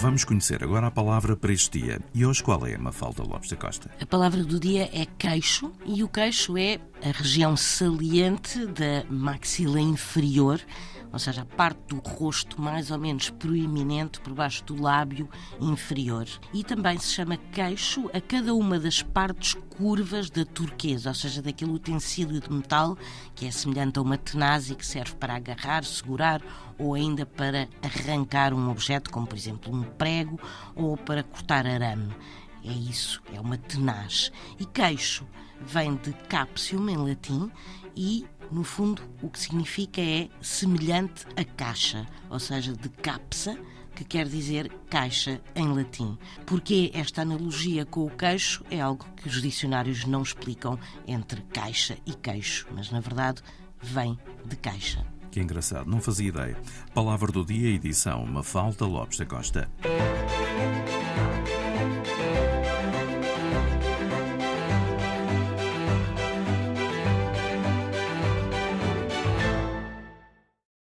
Vamos conhecer agora a palavra para este dia. E hoje qual é, Mafalda Lopes da Costa? A palavra do dia é queixo e o queixo é a região saliente da maxila inferior, ou seja, a parte do rosto mais ou menos proeminente por baixo do lábio inferior. E também se chama queixo a cada uma das partes curvas da turquesa, ou seja, daquele utensílio de metal que é semelhante a uma tenaz e que serve para agarrar, segurar ou ainda para arrancar um objeto, como por exemplo um prego ou para cortar arame. É isso, é uma tenaz. E queixo vem de capsium em latim e, no fundo, o que significa é semelhante a caixa, ou seja, de capsa, que quer dizer caixa em latim. Porque esta analogia com o queixo é algo que os dicionários não explicam entre caixa e queixo, mas na verdade vem de caixa. Que engraçado, não fazia ideia. Palavra do dia, edição Mafalda Lopes da Costa.